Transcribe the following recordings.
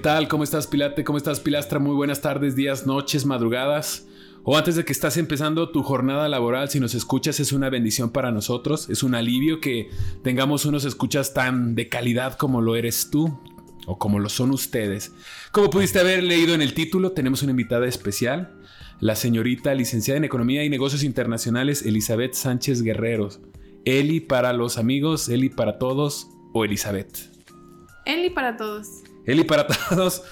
tal? ¿Cómo estás, Pilate? ¿Cómo estás, Pilastra? Muy buenas tardes, días, noches, madrugadas. O antes de que estás empezando tu jornada laboral, si nos escuchas es una bendición para nosotros, es un alivio que tengamos unos escuchas tan de calidad como lo eres tú o como lo son ustedes. Como pudiste haber leído en el título, tenemos una invitada especial, la señorita licenciada en Economía y Negocios Internacionales Elizabeth Sánchez Guerreros. Eli para los amigos, Eli para todos o Elizabeth. Eli para todos. Eli para todos.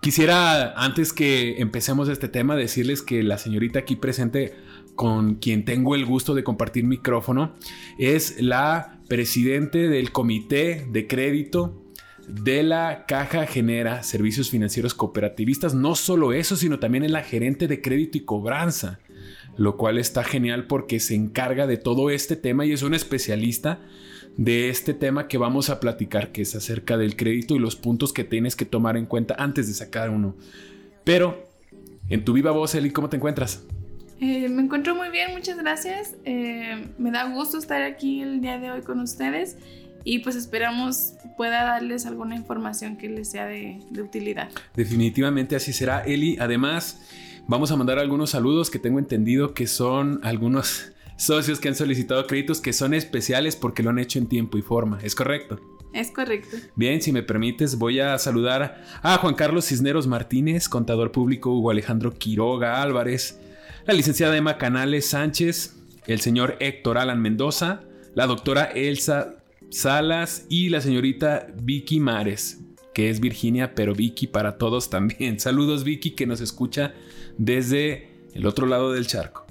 Quisiera, antes que empecemos este tema, decirles que la señorita aquí presente, con quien tengo el gusto de compartir micrófono, es la presidente del Comité de Crédito de la Caja Genera Servicios Financieros Cooperativistas. No solo eso, sino también es la gerente de crédito y cobranza, lo cual está genial porque se encarga de todo este tema y es una especialista de este tema que vamos a platicar, que es acerca del crédito y los puntos que tienes que tomar en cuenta antes de sacar uno. Pero, en tu viva voz, Eli, ¿cómo te encuentras? Eh, me encuentro muy bien, muchas gracias. Eh, me da gusto estar aquí el día de hoy con ustedes y pues esperamos pueda darles alguna información que les sea de, de utilidad. Definitivamente así será, Eli. Además, vamos a mandar algunos saludos que tengo entendido que son algunos socios que han solicitado créditos que son especiales porque lo han hecho en tiempo y forma. ¿Es correcto? Es correcto. Bien, si me permites, voy a saludar a Juan Carlos Cisneros Martínez, contador público Hugo Alejandro Quiroga Álvarez, la licenciada Emma Canales Sánchez, el señor Héctor Alan Mendoza, la doctora Elsa Salas y la señorita Vicky Mares, que es Virginia, pero Vicky para todos también. Saludos Vicky que nos escucha desde el otro lado del charco.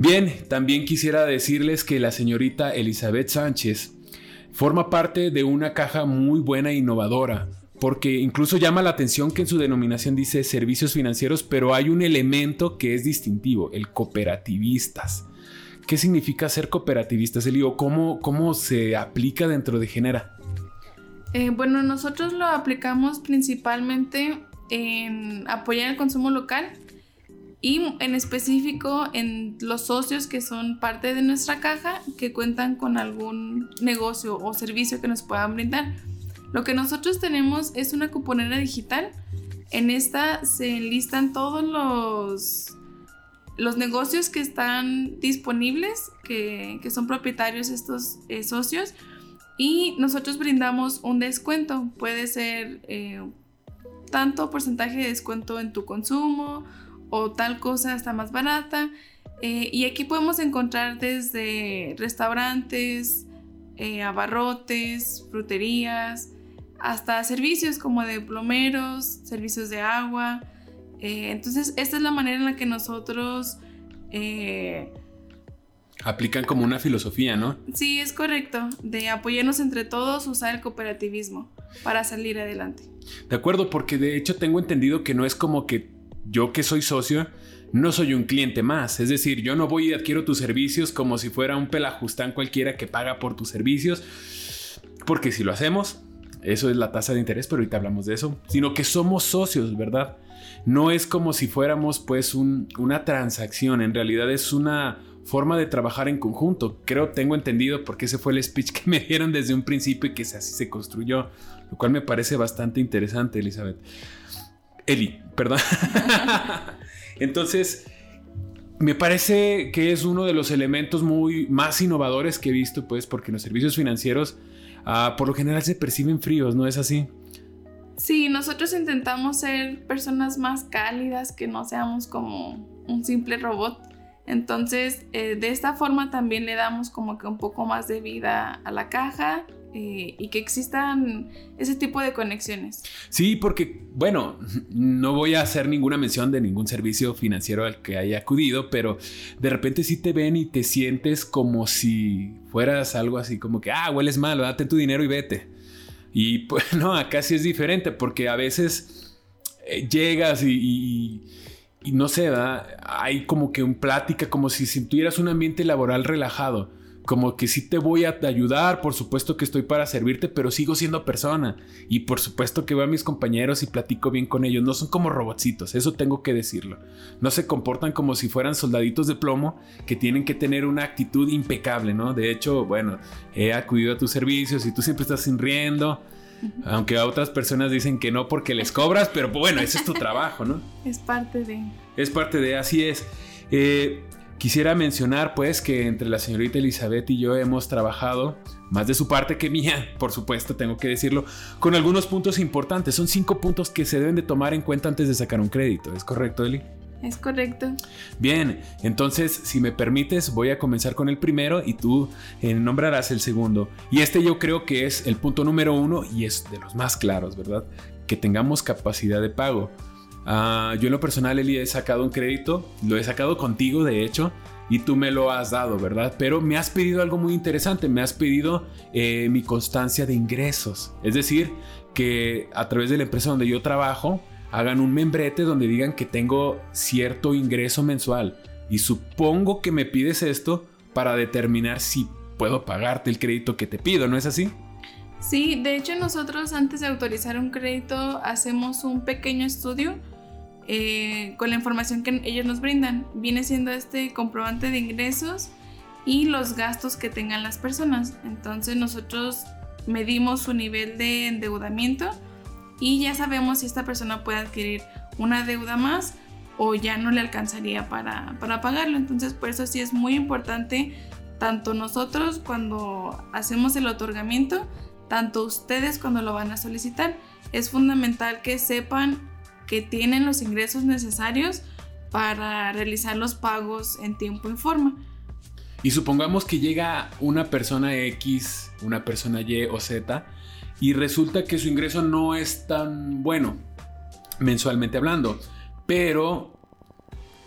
Bien, también quisiera decirles que la señorita Elizabeth Sánchez forma parte de una caja muy buena e innovadora, porque incluso llama la atención que en su denominación dice servicios financieros, pero hay un elemento que es distintivo, el cooperativistas. ¿Qué significa ser cooperativistas, Elio? ¿Cómo, ¿Cómo se aplica dentro de Genera? Eh, bueno, nosotros lo aplicamos principalmente en apoyar el consumo local y en específico en los socios que son parte de nuestra caja que cuentan con algún negocio o servicio que nos puedan brindar. Lo que nosotros tenemos es una cuponera digital. En esta se enlistan todos los, los negocios que están disponibles, que, que son propietarios estos eh, socios, y nosotros brindamos un descuento. Puede ser eh, tanto porcentaje de descuento en tu consumo o tal cosa está más barata. Eh, y aquí podemos encontrar desde restaurantes, eh, abarrotes, fruterías, hasta servicios como de plomeros, servicios de agua. Eh, entonces, esta es la manera en la que nosotros... Aplican como una filosofía, ¿no? Sí, es correcto, de apoyarnos entre todos, usar el cooperativismo para salir adelante. De acuerdo, porque de hecho tengo entendido que no es como que yo que soy socio, no soy un cliente más. Es decir, yo no voy y adquiero tus servicios como si fuera un pelajustán cualquiera que paga por tus servicios. Porque si lo hacemos, eso es la tasa de interés, pero ahorita hablamos de eso. Sino que somos socios, ¿verdad? No es como si fuéramos pues una transacción. En realidad es una forma de trabajar en conjunto. Creo, tengo entendido porque ese fue el speech que me dieron desde un principio y que así se construyó. Lo cual me parece bastante interesante, Elizabeth. Eli, perdón. Entonces, me parece que es uno de los elementos muy más innovadores que he visto, pues, porque los servicios financieros ah, por lo general se perciben fríos, ¿no es así? Sí, nosotros intentamos ser personas más cálidas, que no seamos como un simple robot. Entonces, eh, de esta forma también le damos como que un poco más de vida a la caja y que existan ese tipo de conexiones. Sí, porque, bueno, no voy a hacer ninguna mención de ningún servicio financiero al que haya acudido, pero de repente sí te ven y te sientes como si fueras algo así como que, ah, hueles mal, date tu dinero y vete. Y pues no, acá sí es diferente porque a veces eh, llegas y, no sé, hay como que un plática, como si tuvieras un ambiente laboral relajado como que sí te voy a ayudar, por supuesto que estoy para servirte, pero sigo siendo persona. Y por supuesto que veo a mis compañeros y platico bien con ellos. No son como robotcitos, eso tengo que decirlo. No se comportan como si fueran soldaditos de plomo que tienen que tener una actitud impecable, ¿no? De hecho, bueno, he acudido a tus servicios y tú siempre estás sonriendo. Aunque a otras personas dicen que no porque les cobras, pero bueno, ese es tu trabajo, ¿no? Es parte de... Es parte de, así es. Eh, Quisiera mencionar pues que entre la señorita Elizabeth y yo hemos trabajado, más de su parte que mía, por supuesto, tengo que decirlo, con algunos puntos importantes. Son cinco puntos que se deben de tomar en cuenta antes de sacar un crédito. ¿Es correcto, Eli? Es correcto. Bien, entonces, si me permites, voy a comenzar con el primero y tú eh, nombrarás el segundo. Y este yo creo que es el punto número uno y es de los más claros, ¿verdad? Que tengamos capacidad de pago. Ah, yo en lo personal, Eli, he sacado un crédito, lo he sacado contigo, de hecho, y tú me lo has dado, ¿verdad? Pero me has pedido algo muy interesante, me has pedido eh, mi constancia de ingresos. Es decir, que a través de la empresa donde yo trabajo, hagan un membrete donde digan que tengo cierto ingreso mensual. Y supongo que me pides esto para determinar si puedo pagarte el crédito que te pido, ¿no es así? Sí, de hecho nosotros antes de autorizar un crédito hacemos un pequeño estudio eh, con la información que ellos nos brindan. Viene siendo este comprobante de ingresos y los gastos que tengan las personas. Entonces nosotros medimos su nivel de endeudamiento y ya sabemos si esta persona puede adquirir una deuda más o ya no le alcanzaría para, para pagarlo. Entonces por eso sí es muy importante tanto nosotros cuando hacemos el otorgamiento, tanto ustedes cuando lo van a solicitar. Es fundamental que sepan que tienen los ingresos necesarios para realizar los pagos en tiempo y forma. Y supongamos que llega una persona X, una persona Y o Z, y resulta que su ingreso no es tan bueno, mensualmente hablando, pero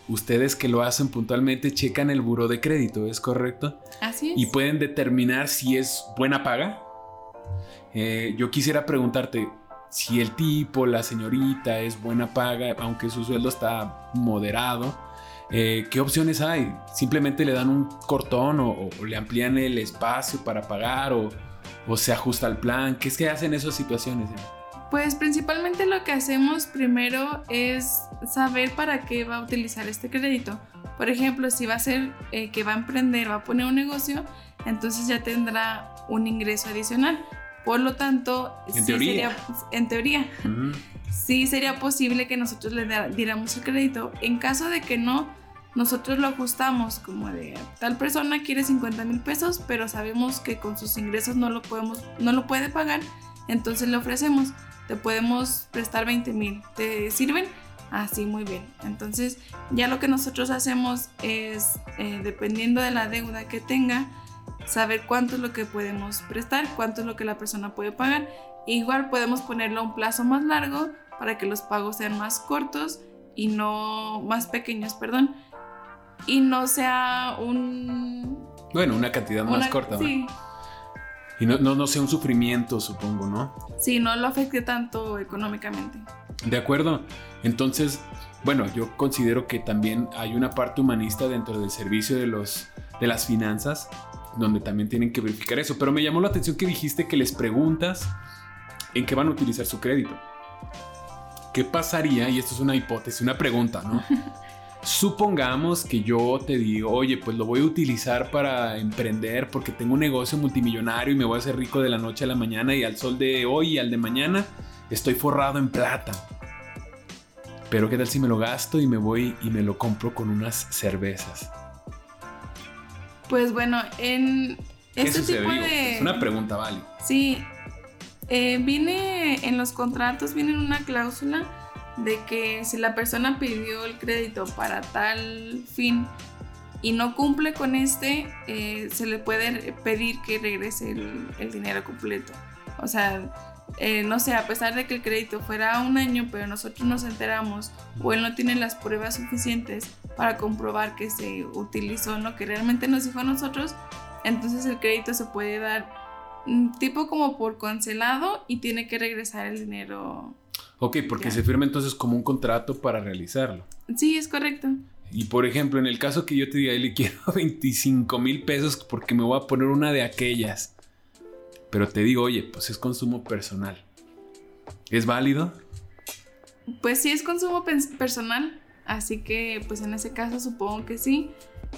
ustedes que lo hacen puntualmente checan el buro de crédito, ¿es correcto? Así es. Y pueden determinar si es buena paga. Eh, yo quisiera preguntarte, si el tipo, la señorita es buena paga, aunque su sueldo está moderado, eh, ¿qué opciones hay? ¿Simplemente le dan un cortón o, le amplían el espacio para pagar o, se ajusta al plan? ¿Qué es que hacen esas situaciones? Pues principalmente lo que hacemos primero es saber para qué va a utilizar este crédito. Por ejemplo, si va a ser eh, que va a emprender, va a poner un negocio, entonces ya tendrá un ingreso adicional. Por lo tanto, en teoría, sería, en teoría sí sería posible que nosotros le diéramos el crédito. En caso de que no, nosotros lo ajustamos como de tal persona quiere 50 mil pesos, pero sabemos que con sus ingresos no lo, podemos, no lo puede pagar, entonces le ofrecemos, te podemos prestar 20 mil, ¿te sirven? Así, muy bien. Entonces, ya lo que nosotros hacemos es, eh, dependiendo de la deuda que tenga, saber cuánto es lo que podemos prestar, cuánto es lo que la persona puede pagar. Igual podemos ponerlo a un plazo más largo para que los pagos sean más cortos y no más pequeños, perdón. Y no sea un... Bueno, una cantidad más corta. Sí. Y no, no, no, sea un sufrimiento, supongo, ¿no? Sí, no lo afecte tanto económicamente. De acuerdo. Entonces, bueno, yo considero que también hay una parte humanista dentro del servicio de, los, de las finanzas donde también tienen que verificar eso. Pero me llamó la atención que dijiste que les preguntas en qué van a utilizar su crédito. ¿Qué pasaría? Y esto es una hipótesis, una pregunta, ¿no? Supongamos que yo te digo, oye, pues lo voy a utilizar para emprender porque tengo un negocio multimillonario y me voy a hacer rico de la noche a la mañana y al sol de hoy y al de mañana estoy forrado en plata. Pero ¿qué tal si me lo gasto y me voy y me lo compro con unas cervezas? Pues bueno, en este tipo de... Es una pregunta, vale. Sí, eh, viene en los contratos, viene una cláusula de que si la persona pidió el crédito para tal fin y no cumple con este, eh, se le puede pedir que regrese el, dinero completo. O sea, eh, no sé, a pesar de que el crédito fuera un año, pero nosotros nos enteramos o él no tiene las pruebas suficientes para comprobar que se utilizó lo que realmente nos dijo a nosotros, entonces el crédito se puede dar mm, tipo como por cancelado y tiene que regresar el dinero. Ok, porque se firma entonces como un contrato para realizarlo. Sí, es correcto. Y por ejemplo, en el caso que yo te diga, le quiero 25 mil pesos porque me voy a poner una de aquellas. Pero te digo, oye, pues es consumo personal. ¿Es válido? Pues sí, es consumo personal. Así que, pues en ese caso supongo que sí.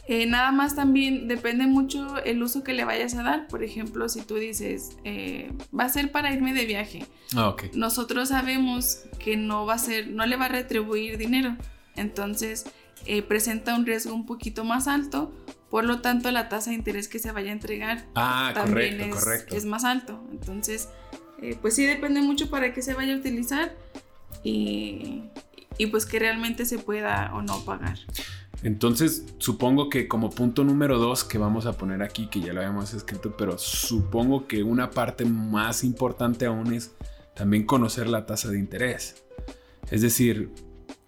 Eh, nada más también depende mucho el uso que le vayas a dar. Por ejemplo, si tú dices, eh, va a ser para irme de viaje. Ah, Nosotros sabemos que no va a ser, no le va a retribuir dinero. Entonces, eh, presenta un riesgo un poquito más alto. Por lo tanto, la tasa de interés que se vaya a entregar ah, también es, correcto. es más alto. Entonces, pues sí depende mucho para qué se vaya a utilizar. Y, y pues que realmente se pueda o no pagar. Entonces, supongo que como punto número dos que vamos a poner aquí, que ya lo habíamos escrito, pero supongo que una parte más importante aún es también conocer la tasa de interés. Es decir,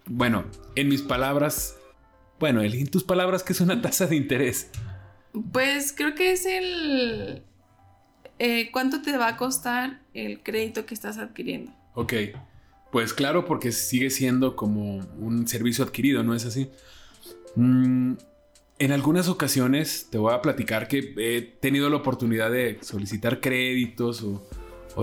bueno, en mis palabras, bueno, en tus palabras, ¿qué es una tasa de interés? Pues creo que es el... Eh, ¿Cuánto te va a costar el crédito que estás adquiriendo? Ok. Pues claro, porque sigue siendo como un servicio adquirido, ¿no es así? Mm, en algunas ocasiones te voy a platicar que he tenido la oportunidad de solicitar créditos o,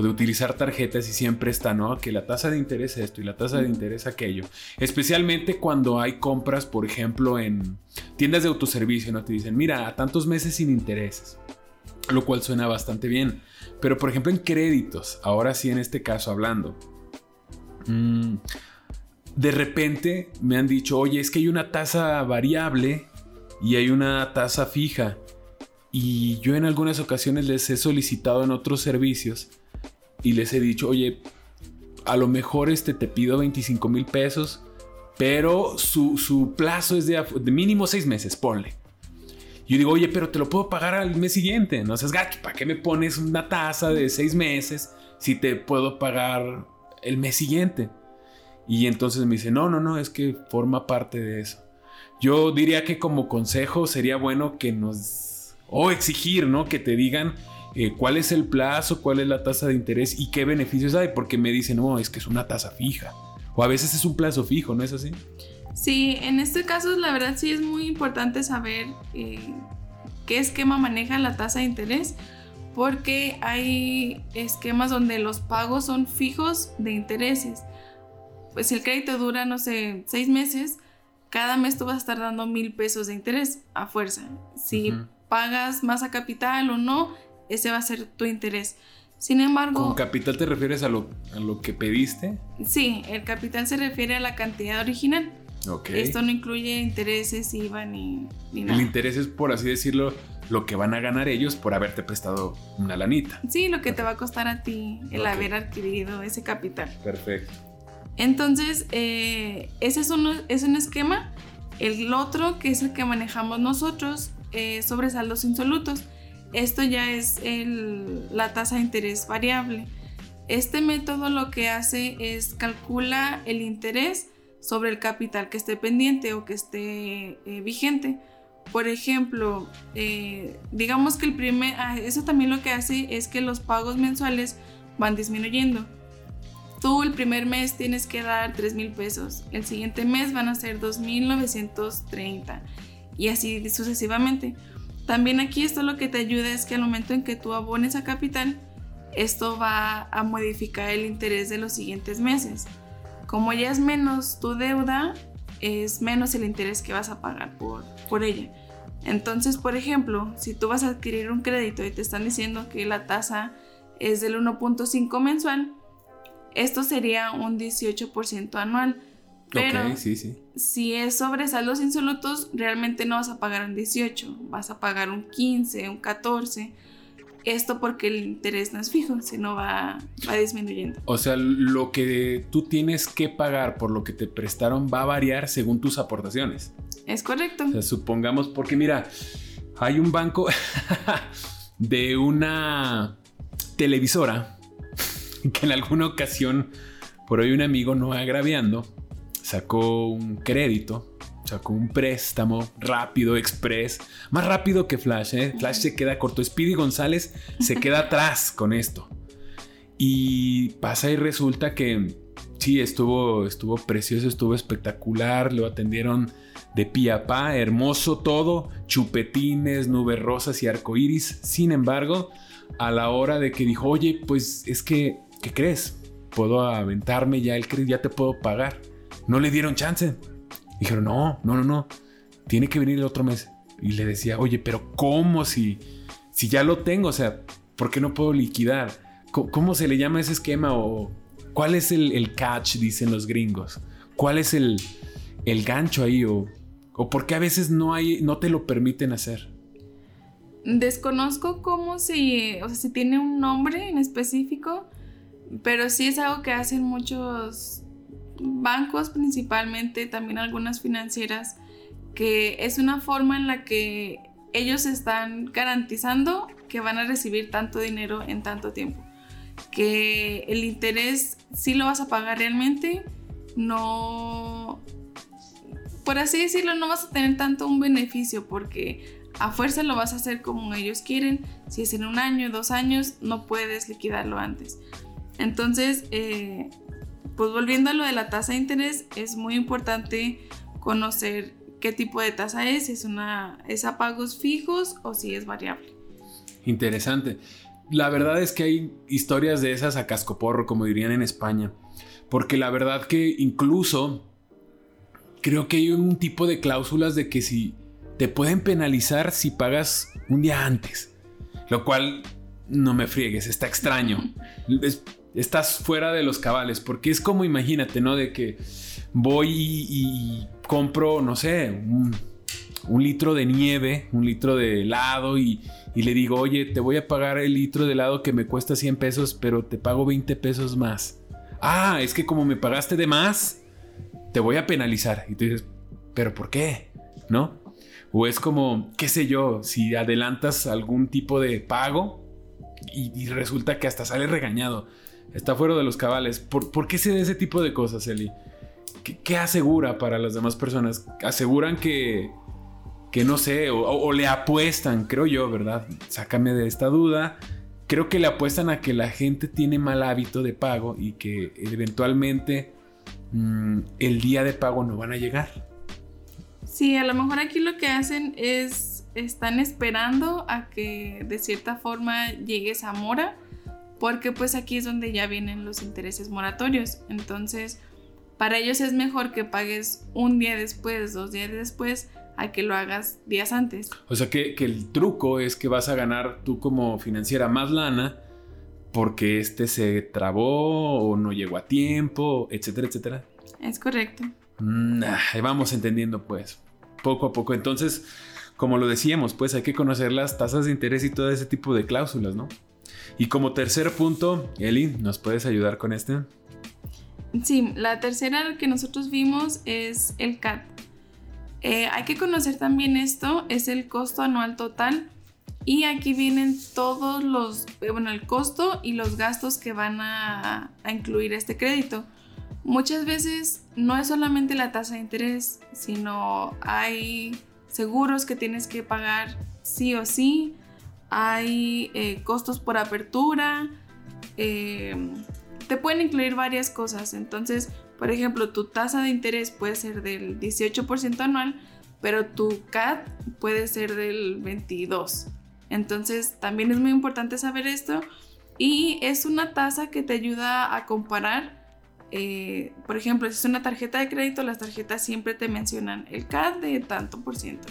de utilizar tarjetas y siempre está, ¿no? Que la tasa de interés es esto y la tasa de interés aquello. Especialmente cuando hay compras, por ejemplo, en tiendas de autoservicio, ¿no? Te dicen, mira, a tantos meses sin intereses. Lo cual suena bastante bien. Pero, por ejemplo, en créditos, ahora sí en este caso hablando, Mm, de repente me han dicho, oye, es que hay una tasa variable y hay una tasa fija. Y yo en algunas ocasiones les he solicitado en otros servicios y les he dicho, oye, a lo mejor este te pido 25 mil pesos, pero su, plazo es de, mínimo seis meses, ponle. Yo digo, oye, pero te lo puedo pagar al mes siguiente. No seas gato, ¿para qué me pones una tasa de seis meses si te puedo pagar el mes siguiente. Y entonces me dice, no, no, no, es que forma parte de eso. Yo diría que como consejo sería bueno que nos, o exigir, ¿no? Que te digan eh, cuál es el plazo, cuál es la tasa de interés y qué beneficios hay, porque me dicen, no, es que es una tasa fija. O a veces es un plazo fijo, ¿no es así? Sí, en este caso la verdad sí es muy importante saber eh, qué esquema maneja la tasa de interés porque hay esquemas donde los pagos son fijos de intereses. Pues si el crédito dura, no sé, seis meses, cada mes tú vas a estar dando mil pesos de interés a fuerza. Si pagas más a capital o no, ese va a ser tu interés. Sin embargo... ¿Con capital te refieres a lo, a lo que pediste? Sí, el capital se refiere a la cantidad original. Esto no incluye intereses, IVA ni, ni nada. El interés es, por así decirlo, lo que van a ganar ellos por haberte prestado una lanita. Sí, lo que te va a costar a ti el haber adquirido ese capital. Perfecto. Entonces, eh, ese es un, es un esquema. El otro, que es el que manejamos nosotros, eh, sobre saldos insolutos. Esto ya es la tasa de interés variable. Este método lo que hace es calcula el interés sobre el capital que esté pendiente o que esté eh, vigente. Por ejemplo, eh, digamos que el primer, ah, eso también lo que hace es que los pagos mensuales van disminuyendo. Tú el primer mes tienes que dar 3 mil pesos, el siguiente mes van a ser 2.930 y así sucesivamente. También aquí esto lo que te ayuda es que al momento en que tú abones a capital, esto va a modificar el interés de los siguientes meses. Como ya es menos tu deuda, es menos el interés que vas a pagar por, por ella. Entonces, por ejemplo, si tú vas a adquirir un crédito y te están diciendo que la tasa es del 1.5 mensual, esto sería un 18% anual. Pero si es sobre saldos insolutos, realmente no vas a pagar un 18, vas a pagar un 15, un 14 esto porque el interés no es fijo, sino va, va disminuyendo. O sea, lo que tú tienes que pagar por lo que te prestaron va a variar según tus aportaciones. Es correcto. O sea, supongamos, porque mira, hay un banco de una televisora que en alguna ocasión, por hoy un amigo no agraviando, sacó un crédito con un préstamo rápido, express, más rápido que Flash. ¿eh? Flash se queda corto. Speedy González se queda atrás con esto. Y pasa y resulta que sí, estuvo, estuvo precioso, estuvo espectacular, lo atendieron de pie a pa, hermoso todo, chupetines, nubes rosas y arcoíris. Sin embargo, a la hora de que dijo, oye, pues es que, ¿qué crees? Puedo aventarme ya el crédito, ya te puedo pagar. No le dieron chance. Dijeron, no, no, no, no, tiene que venir el otro mes. Y le decía, oye, pero ¿cómo si, si ya lo tengo? O sea, ¿por qué no puedo liquidar? ¿Cómo, se le llama ese esquema? ¿O cuál es el, catch, dicen los gringos? ¿Cuál es el, el gancho ahí? ¿O, ¿O por qué a veces no, hay, no te lo permiten hacer? Desconozco cómo si, o sea, si tiene un nombre en específico, pero sí es algo que hacen muchos bancos principalmente, también algunas financieras, que es una forma en la que ellos están garantizando que van a recibir tanto dinero en tanto tiempo. Que el interés sí lo vas a pagar realmente, no, por así decirlo, no vas a tener tanto un beneficio porque a fuerza lo vas a hacer como ellos quieren. Si es en un año, dos años, no puedes liquidarlo antes. Entonces, eh, pues volviendo a lo de la tasa de interés, es muy importante conocer qué tipo de tasa es, es una es a pagos fijos o si es variable. Interesante. La verdad es que hay historias de esas a cascoporro, como dirían en España, porque la verdad que incluso creo que hay un tipo de cláusulas de que si te pueden penalizar si pagas un día antes, lo cual no me friegues, está extraño. estás fuera de los cabales, porque es como imagínate, ¿no? De que voy y, compro, no sé, un, litro de nieve, un litro de helado y, y, le digo, oye, te voy a pagar el litro de helado que me cuesta 100 pesos, pero te pago 20 pesos más. Ah, es que como me pagaste de más, te voy a penalizar. Y tú dices, pero ¿por qué? ¿No? O es como, qué sé yo, si adelantas algún tipo de pago y, resulta que hasta sale regañado. Está fuera de los cabales. ¿Por, qué se da ese tipo de cosas, Eli? ¿Qué, asegura para las demás personas? Aseguran que, que no sé, o, le apuestan, creo yo, ¿verdad? Sácame de esta duda. Creo que le apuestan a que la gente tiene mal hábito de pago y que eventualmente mm, el día de pago no van a llegar. Sí, a lo mejor aquí lo que hacen es, están esperando a que de cierta forma llegue esa mora, porque pues aquí es donde ya vienen los intereses moratorios. Entonces, para ellos es mejor que pagues un día después, dos días después, a que lo hagas días antes. O sea que, que el truco es que vas a ganar tú como financiera más lana porque este se trabó o no llegó a tiempo, etcétera, etcétera. Es correcto. Mm, vamos entendiendo pues, poco a poco. Entonces, como lo decíamos, pues hay que conocer las tasas de interés y todo ese tipo de cláusulas, ¿no? Y como tercer punto, Eli, ¿nos puedes ayudar con este? Sí, la tercera que nosotros vimos es el CAT. Eh, hay que conocer también esto, es el costo anual total. Y aquí vienen todos los, eh, bueno, el costo y los gastos que van a, a incluir este crédito. Muchas veces no es solamente la tasa de interés, sino hay seguros que tienes que pagar sí o sí, hay eh, costos por apertura, eh, te pueden incluir varias cosas. Entonces, por ejemplo, tu tasa de interés puede ser del 18% anual, pero tu CAT puede ser del 22%. Entonces, también es muy importante saber esto y es una tasa que te ayuda a comparar eh, por ejemplo, si es una tarjeta de crédito, las tarjetas siempre te mencionan el CAD de tanto por ciento.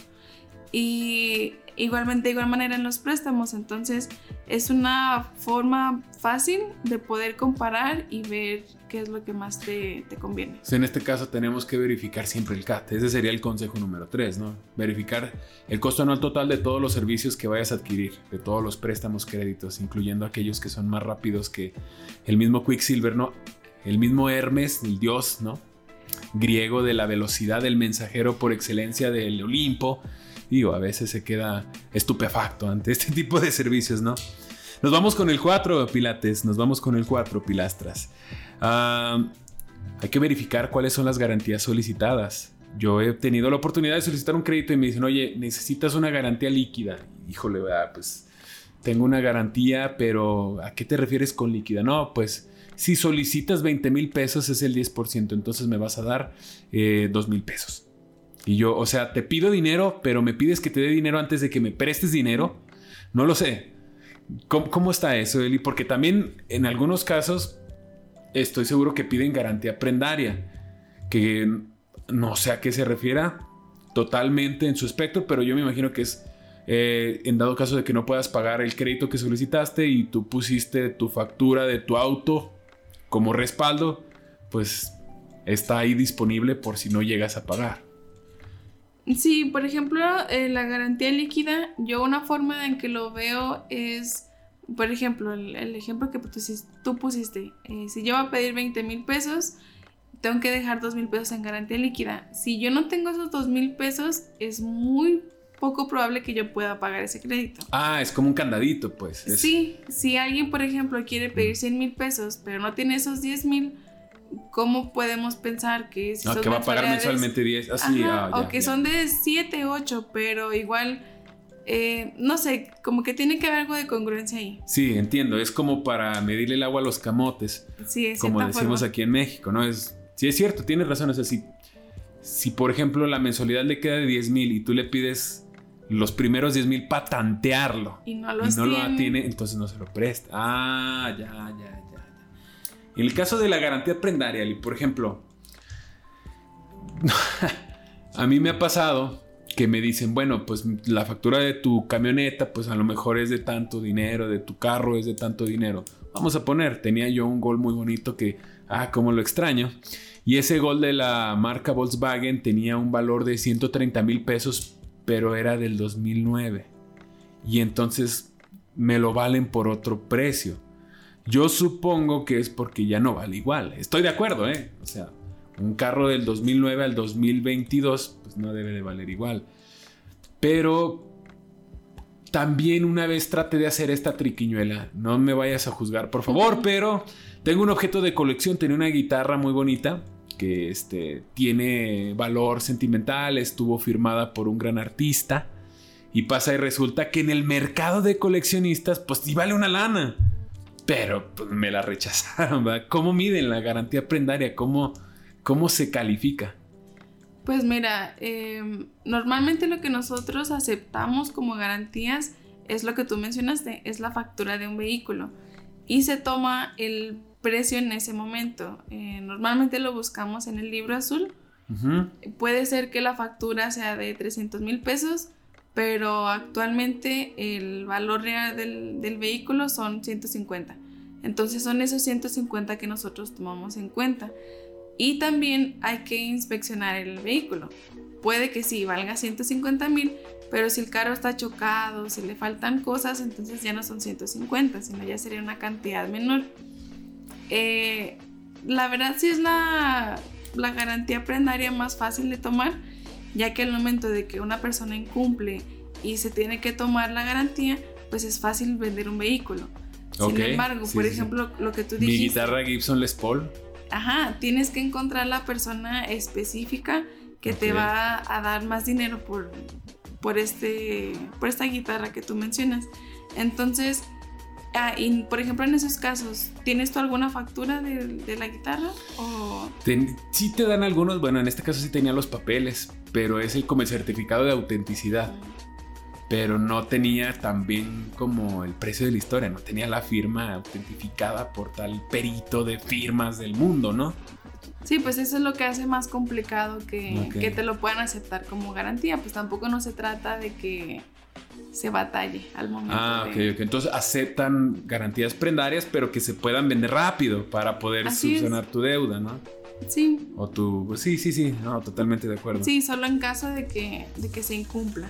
Y igualmente, de igual manera en los préstamos. Entonces, es una forma fácil de poder comparar y ver qué es lo que más te, conviene. en este caso, tenemos que verificar siempre el CAT. Ese sería el consejo número 3, ¿no? Verificar el costo anual total de todos los servicios que vayas a adquirir, de todos los préstamos créditos, incluyendo aquellos que son más rápidos que el mismo Quicksilver, ¿no? el mismo Hermes, el dios, ¿no? Griego de la velocidad del mensajero por excelencia del Olimpo. Digo, a veces se queda estupefacto ante este tipo de servicios, ¿no? Nos vamos con el 4, Pilates. Nos vamos con el 4, Pilastras. Ah, hay que verificar cuáles son las garantías solicitadas. Yo he tenido la oportunidad de solicitar un crédito y me dicen, oye, necesitas una garantía líquida. Híjole, pues tengo una garantía, pero ¿a qué te refieres con líquida? No, pues si solicitas 20 mil pesos es el 10%, entonces me vas a dar eh, 2 mil pesos. Y yo, o sea, te pido dinero, pero me pides que te dé dinero antes de que me prestes dinero. No lo sé. ¿Cómo, está eso, Eli? Porque también en algunos casos estoy seguro que piden garantía prendaria, que no sé a qué se refiera totalmente en su espectro, pero yo me imagino que es eh, en dado caso de que no puedas pagar el crédito que solicitaste y tú pusiste tu factura de tu auto como respaldo, pues está ahí disponible por si no llegas a pagar. Sí, por ejemplo, eh, la garantía líquida, yo una forma en que lo veo es, por ejemplo, el, ejemplo que tú pusiste, eh, si yo voy a pedir 20 mil pesos, tengo que dejar 2 mil pesos en garantía líquida. Si yo no tengo esos 2 mil pesos, es muy poco probable que yo pueda pagar ese crédito. Ah, es como un candadito, pues. Sí, si alguien, por ejemplo, quiere pedir 100 mil pesos, pero no tiene esos 10 mil, ¿cómo podemos pensar que si que va a pagar mensualmente 10, así, ah, o que son de 7, 8, pero igual, eh, no sé, como que tiene que haber algo de congruencia ahí. Sí, entiendo, es como para medirle el agua a los camotes, sí, como decimos aquí en México, ¿no? Es, sí, es cierto, tienes razón, es así. Si, por ejemplo, la mensualidad le queda de 10 mil y tú le pides los primeros 10 mil para tantearlo y no, y no lo tiene, entonces no se lo presta. Ah, ya, ya, en el caso de la garantía prendaria, por ejemplo, a mí me ha pasado que me dicen, bueno, pues la factura de tu camioneta, pues a lo mejor es de tanto dinero, de tu carro es de tanto dinero. Vamos a poner, tenía yo un gol muy bonito que, ah, como lo extraño. Y ese gol de la marca Volkswagen tenía un valor de 130 mil pesos, pero era del 2009. Y entonces me lo valen por otro precio. Yo supongo que es porque ya no vale igual. Estoy de acuerdo, ¿eh? O sea, un carro del 2009 al 2022, pues no debe de valer igual. Pero también una vez trate de hacer esta triquiñuela. No me vayas a juzgar, por favor, pero tengo un objeto de colección. Tenía una guitarra muy bonita que este, tiene valor sentimental, estuvo firmada por un gran artista. Y pasa y resulta que en el mercado de coleccionistas, pues sí vale una lana. Pero pues, me la rechazaron, ¿verdad? ¿Cómo miden la garantía prendaria? ¿Cómo, cómo se califica? Pues mira, em, normalmente lo que nosotros aceptamos como garantías es lo que tú mencionaste, es la factura de un vehículo y se toma el precio en ese momento. Eh, normalmente lo buscamos en el libro azul. Puede ser que la factura sea de 300 mil pesos, pero actualmente el valor real del, vehículo son 150. Entonces son esos 150 que nosotros tomamos en cuenta. Y también hay que inspeccionar el vehículo. Puede que sí, valga 150 mil, pero si el carro está chocado, si le faltan cosas, entonces ya no son 150, sino ya sería una cantidad menor. Eh, la verdad sí es la, la garantía prendaria más fácil de tomar ya que al momento de que una persona incumple y se tiene que tomar la garantía, pues es fácil vender un vehículo. Sin embargo, por ejemplo, lo que tú dijiste. Mi guitarra Gibson Les Paul. Ajá, tienes que encontrar la persona específica que te va a dar más dinero por, por, este, por esta guitarra que tú mencionas. Entonces, Ah, y por ejemplo, en esos casos, ¿tienes tú alguna factura de, la guitarra? O... sí te dan algunos, bueno, en este caso sí tenía los papeles, pero es el como el certificado de autenticidad. Pero no tenía también como el precio de la historia, no tenía la firma autentificada por tal perito de firmas del mundo, ¿no? Sí, pues eso es lo que hace más complicado que, que te lo puedan aceptar como garantía. Pues tampoco no se trata de que se batalle al momento. Ah, ok, ok. Entonces aceptan garantías prendarias, pero que se puedan vender rápido para poder subsanar tu deuda, ¿no? Sí. O. Pues sí, sí, sí. No, totalmente de acuerdo. Sí, solo en caso de que, de que se incumpla.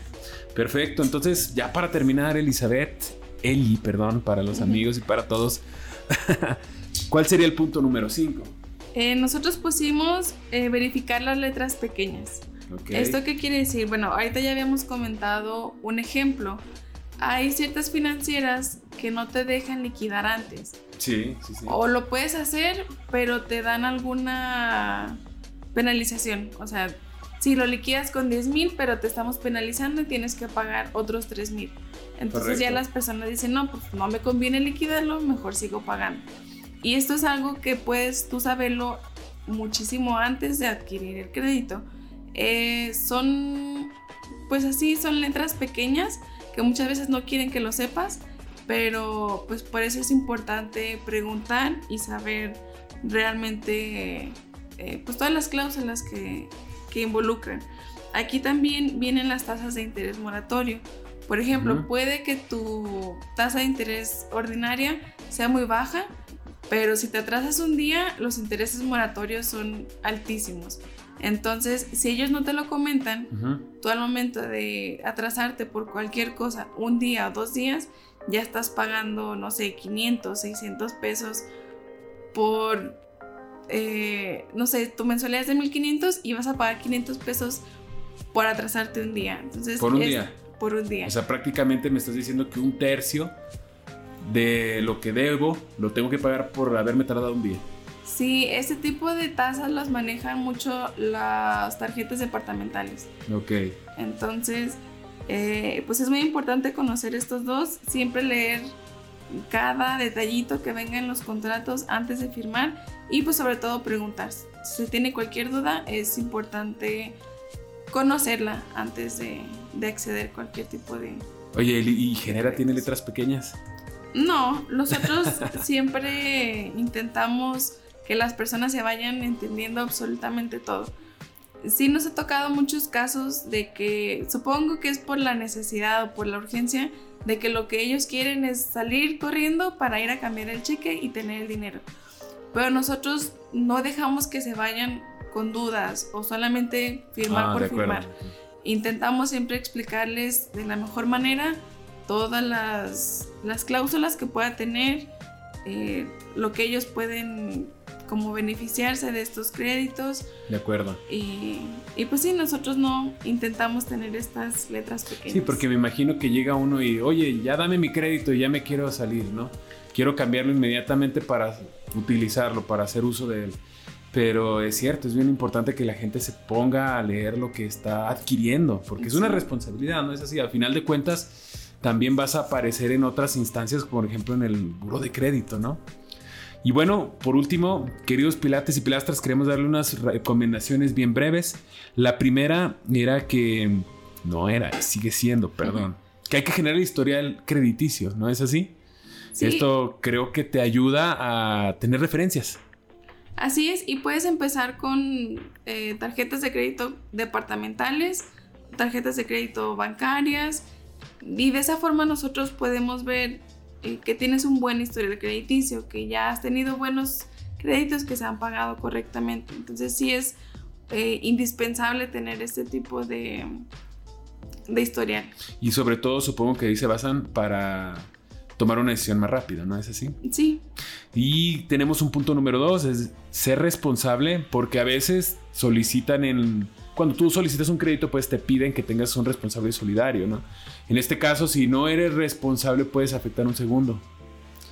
Perfecto. Entonces, ya para terminar, Elizabeth, Eli, perdón, para los amigos y para todos. ¿Cuál sería el punto número 5? Eh, nosotros pusimos eh, verificar las letras pequeñas. ¿Esto qué quiere decir? Bueno, ahorita ya habíamos comentado un ejemplo. Hay ciertas financieras que no te dejan liquidar antes. Sí, sí, sí. O lo puedes hacer, pero te dan alguna penalización. O sea, si lo liquidas con 10 mil, pero te estamos penalizando y tienes que pagar otros 3 mil. Entonces ya las personas dicen, no, pues no me conviene liquidarlo, mejor sigo pagando. Y esto es algo que puedes tú saberlo muchísimo antes de adquirir el crédito. Eh, son, pues así, son letras pequeñas que muchas veces no quieren que lo sepas, pero pues por eso es importante preguntar y saber realmente eh, pues todas las cláusulas que, que, involucran. Aquí también vienen las tasas de interés moratorio. Por ejemplo, puede que tu tasa de interés ordinaria sea muy baja, pero si te atrasas un día, los intereses moratorios son altísimos. Entonces, si ellos no te lo comentan, tú al momento de atrasarte por cualquier cosa, un día o dos días, ya estás pagando, no sé, 500, 600 pesos por, eh, no sé, tu mensualidad es de 1500 y vas a pagar 500 pesos por atrasarte un día. Entonces, por un día. Por un día. O sea, prácticamente me estás diciendo que un tercio de lo que debo lo tengo que pagar por haberme tardado un día. Sí, ese tipo de tasas las manejan mucho las tarjetas departamentales. Ok. Entonces, eh, pues es muy importante conocer estos dos, siempre leer cada detallito que venga en los contratos antes de firmar y pues sobre todo preguntar. Si tiene cualquier duda, es importante conocerla antes de, de acceder a cualquier tipo de... Oye, ¿y Genera tiene letras pequeñas? No, nosotros siempre intentamos que las personas se vayan entendiendo absolutamente todo. Sí nos ha tocado muchos casos de que, supongo que es por la necesidad o por la urgencia, de que lo que ellos quieren es salir corriendo para ir a cambiar el cheque y tener el dinero. Pero nosotros no dejamos que se vayan con dudas o solamente firmar ah, por firmar. Intentamos siempre explicarles de la mejor manera todas las, las cláusulas que pueda tener, eh, lo que ellos pueden como beneficiarse de estos créditos. De acuerdo. Y, y, pues sí, nosotros no intentamos tener estas letras pequeñas. Sí, porque me imagino que llega uno y, oye, ya dame mi crédito y ya me quiero salir, ¿no? Quiero cambiarlo inmediatamente para utilizarlo, para hacer uso de él. Pero es cierto, es bien importante que la gente se ponga a leer lo que está adquiriendo, porque es una responsabilidad, ¿no es así? Al final de cuentas, también vas a aparecer en otras instancias, por ejemplo en el buro de crédito, ¿no? Y bueno, por último, queridos pilates y pilastras, queremos darle unas recomendaciones bien breves. La primera era que, no era, sigue siendo, perdón, que hay que generar historial crediticio, ¿no es así? Esto creo que te ayuda a tener referencias. Así es, y puedes empezar con eh, tarjetas de crédito departamentales, tarjetas de crédito bancarias, y de esa forma nosotros podemos ver que tienes un buen historial crediticio, que ya has tenido buenos créditos que se han pagado correctamente. Entonces sí es eh, indispensable tener este tipo de, de historial. Y sobre todo supongo que ahí se basan para tomar una decisión más rápida, ¿no es así? Sí. Y tenemos un punto número dos, es ser responsable, porque a veces solicitan en cuando tú solicitas un crédito, pues te piden que tengas un responsable solidario, ¿no? En este caso, si no eres responsable, puedes afectar un segundo.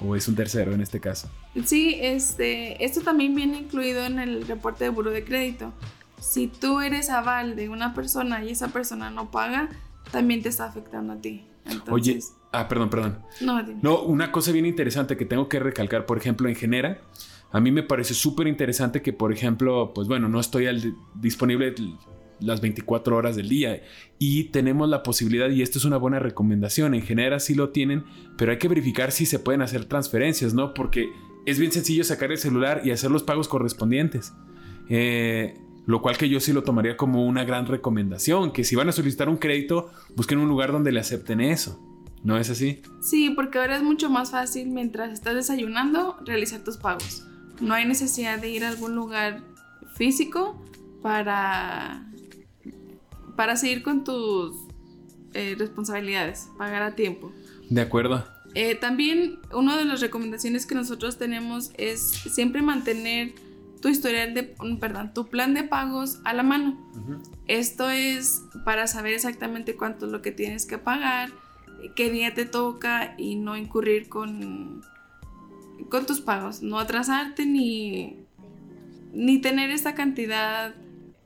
O es un tercero en este caso. Sí, este, esto también viene incluido en el reporte de buro de crédito. Si tú eres aval de una persona y esa persona no paga, también te está afectando a ti. Oye, ah, perdón, perdón. No, no, una cosa bien interesante que tengo que recalcar, por ejemplo, en Genera, a mí me parece súper interesante que, por ejemplo, pues bueno, no estoy al, disponible las 24 horas del día y tenemos la posibilidad, y esto es una buena recomendación, en general sí lo tienen, pero hay que verificar si se pueden hacer transferencias, ¿no? Porque es bien sencillo sacar el celular y hacer los pagos correspondientes. Eh, lo cual que yo sí lo tomaría como una gran recomendación, que si van a solicitar un crédito, busquen un lugar donde le acepten eso. ¿No es así? Sí, porque ahora es mucho más fácil mientras estás desayunando realizar tus pagos no hay necesidad de ir a algún lugar físico para, para seguir con tus eh, responsabilidades, pagar a tiempo. De acuerdo. Eh, también una de las recomendaciones que nosotros tenemos es siempre mantener tu historial de, perdón, tu plan de pagos a la mano. Esto es para saber exactamente cuánto es lo que tienes que pagar, qué día te toca y no incurrir con con tus pagos, no atrasarte ni, ni tener esta cantidad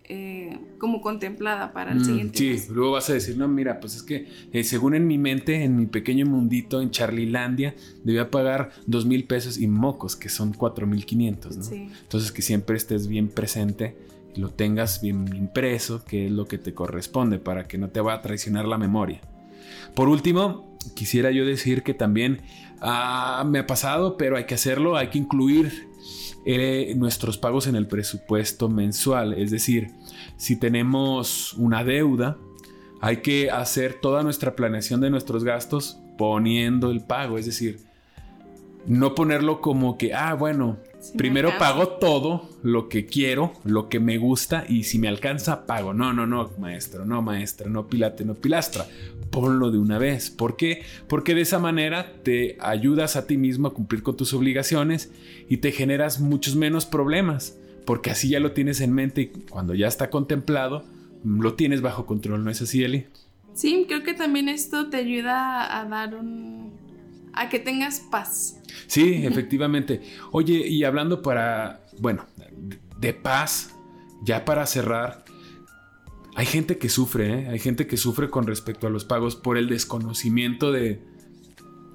eh, como contemplada para el mm, siguiente sí, luego vas a decir, no, mira, pues es que eh, según en mi mente, en mi pequeño mundito, en Charlilandia, debía pagar dos mil pesos y mocos, que son cuatro mil quinientos, ¿no? Entonces que siempre estés bien presente lo tengas bien impreso, que es lo que te corresponde, para que no te vaya a traicionar la memoria. Por último, quisiera yo decir que también ah, me ha pasado, pero hay que hacerlo, hay que incluir eh, nuestros pagos en el presupuesto mensual. Es decir, si tenemos una deuda, hay que hacer toda nuestra planeación de nuestros gastos poniendo el pago. Es decir, no ponerlo como que, ah, bueno, Primero pago todo lo que quiero, lo que me gusta y si me alcanza pago. No, no, no, maestro, no, maestra, no pilate, no pilastra. Ponlo de una vez. ¿Por qué? Porque de esa manera te ayudas a ti mismo a cumplir con tus obligaciones y te generas muchos menos problemas. Porque así ya lo tienes en mente y cuando ya está contemplado, lo tienes bajo control, ¿no es así, Eli? Sí, creo que también esto te ayuda a dar un a que tengas paz. Sí, efectivamente. Oye, y hablando para, bueno, de paz, ya para cerrar, hay gente que sufre, ¿eh? hay gente que sufre con respecto a los pagos por el desconocimiento de,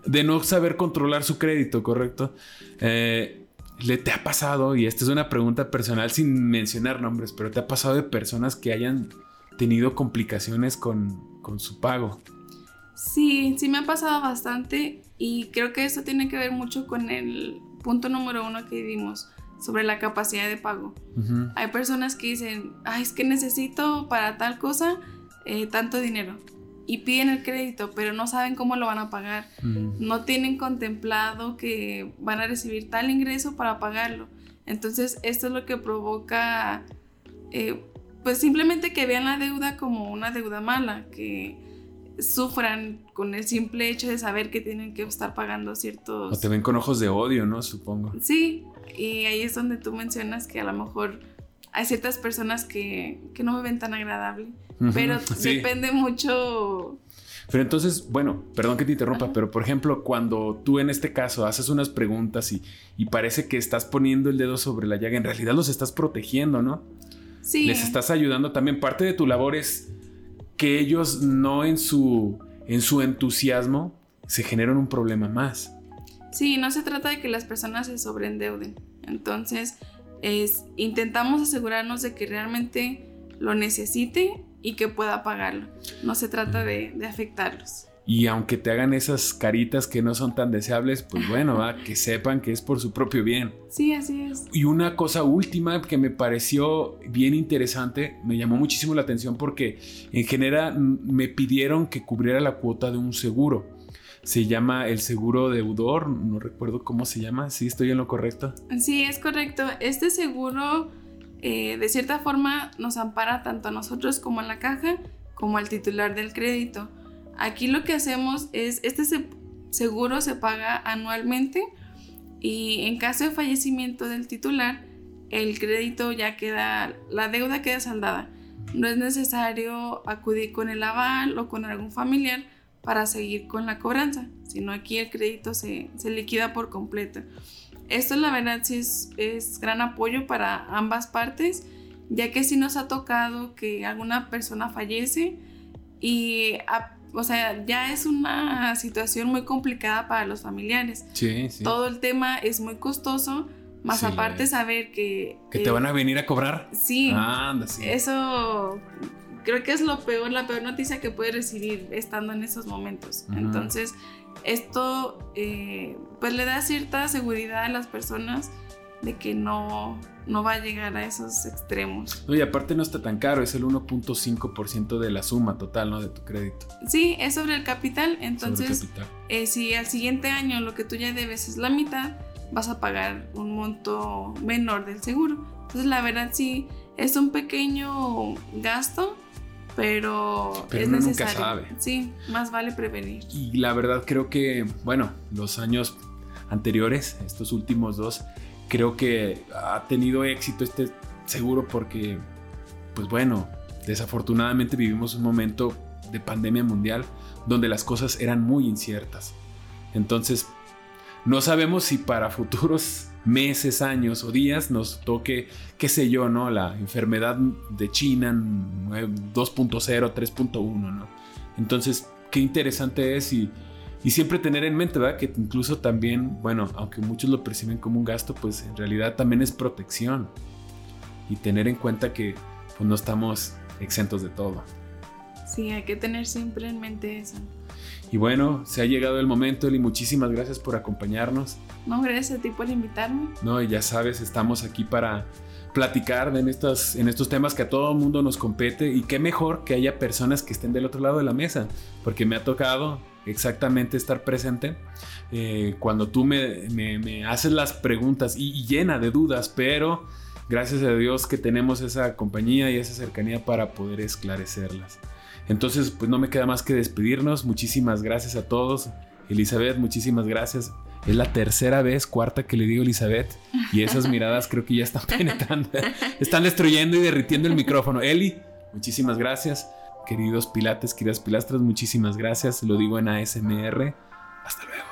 de no saber controlar su crédito, ¿correcto? Eh, ¿Le te ha pasado, y esta es una pregunta personal sin mencionar nombres, pero te ha pasado de personas que hayan tenido complicaciones con, con su pago? Sí, sí me ha pasado bastante y creo que eso tiene que ver mucho con el punto número uno que dimos sobre la capacidad de pago. Hay personas que dicen, Ay, es que necesito para tal cosa eh, tanto dinero y piden el crédito, pero no saben cómo lo van a pagar. No tienen contemplado que van a recibir tal ingreso para pagarlo. Entonces, esto es lo que provoca, eh, pues simplemente que vean la deuda como una deuda mala, que sufran con el simple hecho de saber que tienen que estar pagando ciertos... O te ven con ojos de odio, ¿no? Supongo. Sí, y ahí es donde tú mencionas que a lo mejor hay ciertas personas que, no me ven tan agradable, pero depende mucho... Pero entonces, bueno, perdón que te interrumpa, pero por ejemplo, cuando tú en este caso haces unas preguntas y, y parece que estás poniendo el dedo sobre la llaga, en realidad los estás protegiendo, ¿no? Sí. Les estás ayudando también. Parte de tu labor es que ellos no en su, en su entusiasmo se generan un problema más. Sí, no se trata de que las personas se sobreendeuden. Entonces, es, intentamos asegurarnos de que realmente lo necesite y que pueda pagarlo. No se trata de, de afectarlos. Y aunque te hagan esas caritas que no son tan deseables, pues bueno, que sepan que es por su propio bien. Sí, así es. Y una cosa última que me pareció bien interesante, me llamó muchísimo la atención porque en general me pidieron que cubriera la cuota de un seguro. Se llama el seguro deudor, no recuerdo cómo se llama, ¿sí estoy en lo correcto? Sí, es correcto. Este seguro eh, de cierta forma nos ampara tanto a nosotros como a la caja como al titular del crédito. Aquí lo que hacemos es, este seguro se paga anualmente y en caso de fallecimiento del titular, el crédito ya queda, la deuda queda saldada. No es necesario acudir con el aval o con algún familiar para seguir con la cobranza, sino aquí el crédito se, liquida por completo. Esto la verdad sí es, es gran apoyo para ambas partes, ya que si nos ha tocado que alguna persona fallece y a o sea, ya es una situación muy complicada para los familiares. Sí, sí. Todo el tema es muy costoso, más aparte saber que... Que te van a venir a cobrar. Sí. Anda, sí. Eso creo que es lo peor, la peor noticia que puedes recibir estando en esos momentos. Entonces, esto eh, pues le da cierta seguridad a las personas de que no, no va a llegar a esos extremos. y aparte no está tan caro, es el 1.5% de la suma total, ¿no? De tu crédito. Sí, es sobre el capital, entonces eh, si al siguiente año lo que tú ya debes es la mitad, vas a pagar un monto menor del seguro. Entonces la verdad sí, es un pequeño gasto, pero, es necesario. Nunca sabe. Sí, más vale prevenir. Y la verdad creo que, bueno, los años anteriores, estos últimos dos, creo que ha tenido éxito este seguro porque, pues bueno, desafortunadamente vivimos un momento de pandemia mundial donde las cosas eran muy inciertas. Entonces, no sabemos si para futuros meses, años o días nos toque, qué sé yo, ¿no? La enfermedad de China 2.0, 3.1, ¿no? Entonces, qué interesante es y, y siempre tener en mente, ¿verdad? Que incluso también, bueno, aunque muchos lo perciben como un gasto, pues en realidad también es protección. Y tener en cuenta que pues, no estamos exentos de todo. Sí, hay que tener siempre en mente eso. Y bueno, se ha llegado el momento, Eli. Muchísimas gracias por acompañarnos. No, gracias a ti por invitarme. No, y ya sabes, estamos aquí para platicar en estos, en estos temas que a todo el mundo nos compete. Y qué mejor que haya personas que estén del otro lado de la mesa, porque me ha tocado exactamente estar presente eh, cuando tú me, haces las preguntas y llena de dudas, pero gracias a Dios que tenemos esa compañía y esa cercanía para poder esclarecerlas. Entonces, pues no me queda más que despedirnos. Muchísimas gracias a todos. Elizabeth, muchísimas gracias. Es la tercera vez, cuarta que le digo Elizabeth. Y esas miradas creo que ya están penetrando. Están destruyendo y derritiendo el micrófono. Eli, muchísimas gracias. Queridos pilates, queridas pilastras, muchísimas gracias. Lo digo en ASMR. Hasta luego.